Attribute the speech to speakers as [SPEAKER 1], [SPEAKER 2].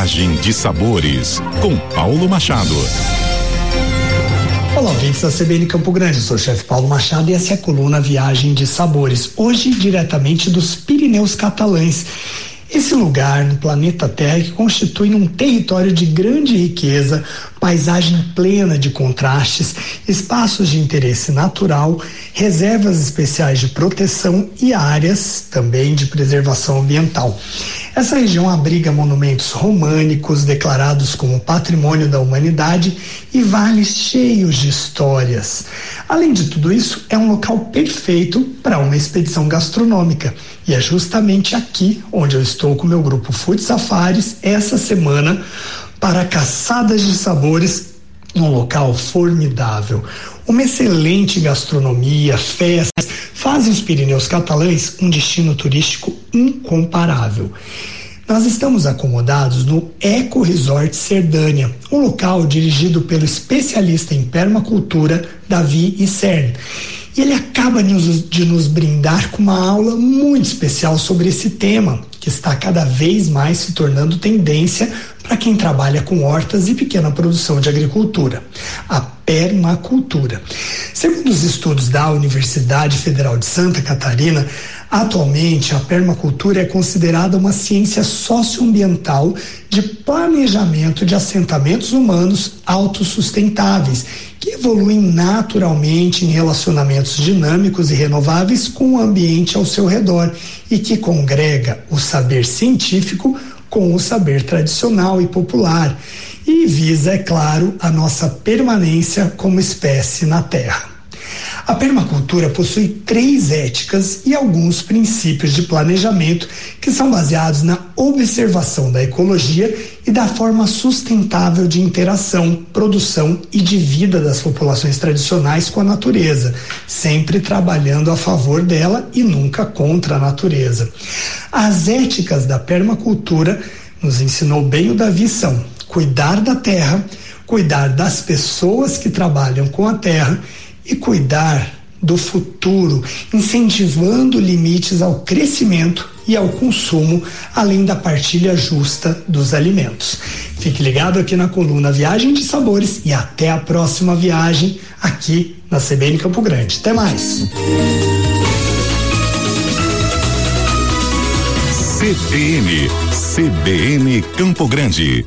[SPEAKER 1] Viagem de Sabores, com Paulo Machado.
[SPEAKER 2] Olá, ouvintes da CBN Campo Grande, eu sou o chefe Paulo Machado e essa é a coluna Viagem de Sabores. Hoje, diretamente dos Pirineus Catalães. Esse lugar no planeta Terra que constitui um território de grande riqueza, paisagem plena de contrastes, espaços de interesse natural, reservas especiais de proteção e áreas também de preservação ambiental. Essa região abriga monumentos românicos declarados como patrimônio da humanidade e vales cheios de histórias. Além de tudo isso, é um local perfeito para uma expedição gastronômica. E é justamente aqui onde eu estou com meu grupo Food Safaris essa semana para caçadas de sabores num local formidável. Uma excelente gastronomia, festas, fazem os Pirineus Catalães um destino turístico incomparável. Nós estamos acomodados no Eco Resort Cerdânia, um local dirigido pelo especialista em permacultura Davi Isern. E ele acaba de nos brindar com uma aula muito especial sobre esse tema, que está cada vez mais se tornando tendência para quem trabalha com hortas e pequena produção de agricultura, a permacultura. Segundo os estudos da Universidade Federal de Santa Catarina, atualmente a permacultura é considerada uma ciência socioambiental de planejamento de assentamentos humanos autossustentáveis que evoluem naturalmente em relacionamentos dinâmicos e renováveis com o ambiente ao seu redor e que congrega o saber científico com o saber tradicional e popular e visa, é claro, a nossa permanência como espécie na Terra. A permacultura possui três éticas e alguns princípios de planejamento que são baseados na observação da ecologia e da forma sustentável de interação, produção e de vida das populações tradicionais com a natureza, sempre trabalhando a favor dela e nunca contra a natureza. As éticas da permacultura nos ensinou bem o Davi são cuidar da terra, cuidar das pessoas que trabalham com a terra e cuidar do futuro, incentivando limites ao crescimento e ao consumo, além da partilha justa dos alimentos. Fique ligado aqui na coluna Viagem de Sabores e até a próxima viagem aqui na CBN Campo Grande. Até mais.
[SPEAKER 1] CBN, CBN Campo Grande.